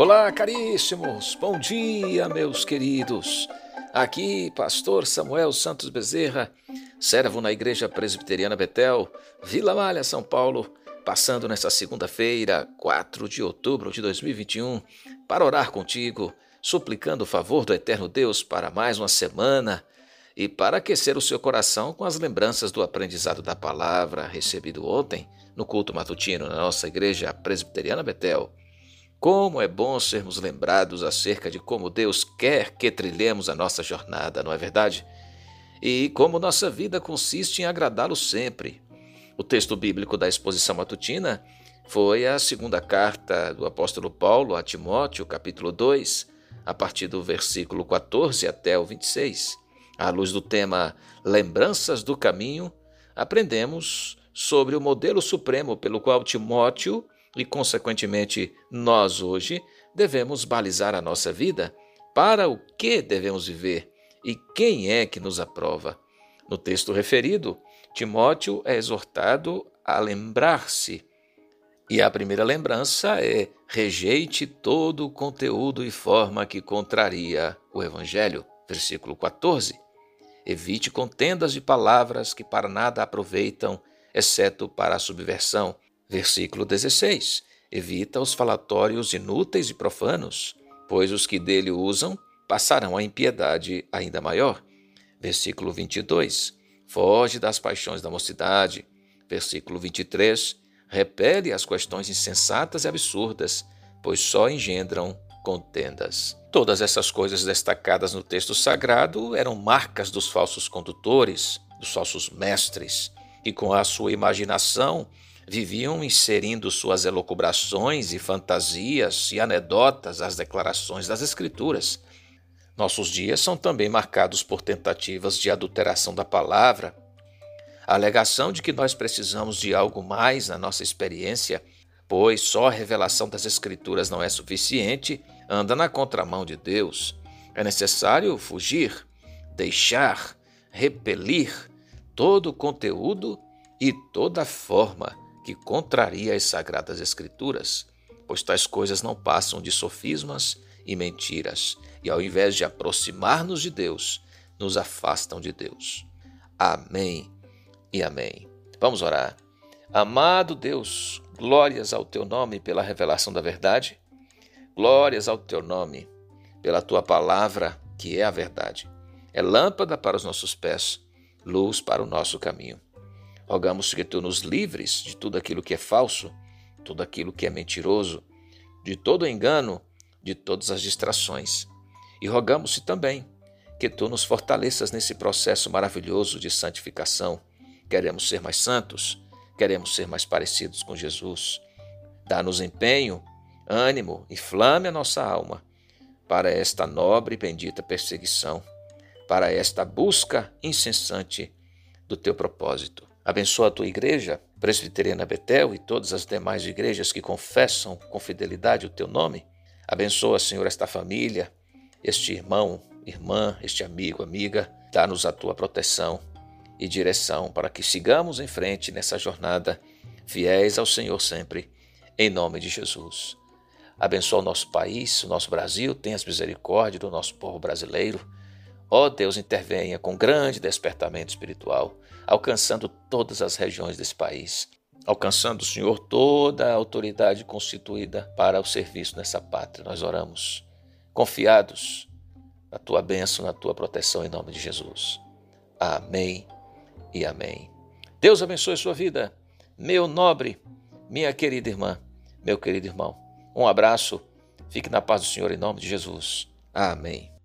Olá, caríssimos! Bom dia, meus queridos! Aqui, Pastor Samuel Santos Bezerra, servo na Igreja Presbiteriana Betel, Vila Malha, São Paulo, passando nesta segunda-feira, 4 de outubro de 2021, para orar contigo, suplicando o favor do Eterno Deus para mais uma semana e para aquecer o seu coração com as lembranças do aprendizado da palavra recebido ontem no culto matutino na nossa Igreja Presbiteriana Betel. Como é bom sermos lembrados acerca de como Deus quer que trilhemos a nossa jornada, não é verdade? E como nossa vida consiste em agradá-lo sempre. O texto bíblico da exposição matutina foi a segunda carta do apóstolo Paulo a Timóteo, capítulo 2, a partir do versículo 14 até o 26. À luz do tema Lembranças do Caminho, aprendemos sobre o modelo supremo pelo qual Timóteo e, consequentemente, nós hoje devemos balizar a nossa vida para o que devemos viver e quem é que nos aprova. No texto referido, Timóteo é exortado a lembrar-se. E a primeira lembrança é: rejeite todo o conteúdo e forma que contraria o Evangelho. Versículo 14. Evite contendas de palavras que para nada aproveitam, exceto para a subversão, Versículo 16: Evita os falatórios inúteis e profanos, pois os que dele usam passarão a impiedade ainda maior. Versículo 22: Foge das paixões da mocidade. Versículo 23: Repele as questões insensatas e absurdas, pois só engendram contendas. Todas essas coisas destacadas no texto sagrado eram marcas dos falsos condutores, dos falsos mestres, que com a sua imaginação viviam inserindo suas elocubrações e fantasias e anedotas às declarações das Escrituras. Nossos dias são também marcados por tentativas de adulteração da palavra, a alegação de que nós precisamos de algo mais na nossa experiência, pois só a revelação das Escrituras não é suficiente, anda na contramão de Deus. É necessário fugir, deixar, repelir todo o conteúdo e toda forma que contraria as sagradas Escrituras, pois tais coisas não passam de sofismas e mentiras, e ao invés de aproximar-nos de Deus, nos afastam de Deus. Amém e amém. Vamos orar. Amado Deus, glórias ao teu nome pela revelação da verdade, glórias ao teu nome pela tua palavra, que é a verdade. É lâmpada para os nossos pés, luz para o nosso caminho. Rogamos que tu nos livres de tudo aquilo que é falso, tudo aquilo que é mentiroso, de todo engano, de todas as distrações. E rogamos-te também que tu nos fortaleças nesse processo maravilhoso de santificação. Queremos ser mais santos, queremos ser mais parecidos com Jesus. Dá-nos empenho, ânimo, inflame a nossa alma para esta nobre e bendita perseguição, para esta busca incessante do teu propósito. Abençoa a tua igreja, Presbiteriana Betel e todas as demais igrejas que confessam com fidelidade o teu nome. Abençoa, Senhor, esta família, este irmão, irmã, este amigo, amiga. Dá-nos a tua proteção e direção para que sigamos em frente nessa jornada, fiéis ao Senhor sempre, em nome de Jesus. Abençoa o nosso país, o nosso Brasil, tenha misericórdia do nosso povo brasileiro. Ó oh, Deus, intervenha com grande despertamento espiritual alcançando todas as regiões desse país, alcançando, Senhor, toda a autoridade constituída para o serviço nessa pátria. Nós oramos, confiados na tua bênção, na tua proteção, em nome de Jesus. Amém e amém. Deus abençoe sua vida, meu nobre, minha querida irmã, meu querido irmão. Um abraço, fique na paz do Senhor em nome de Jesus. Amém.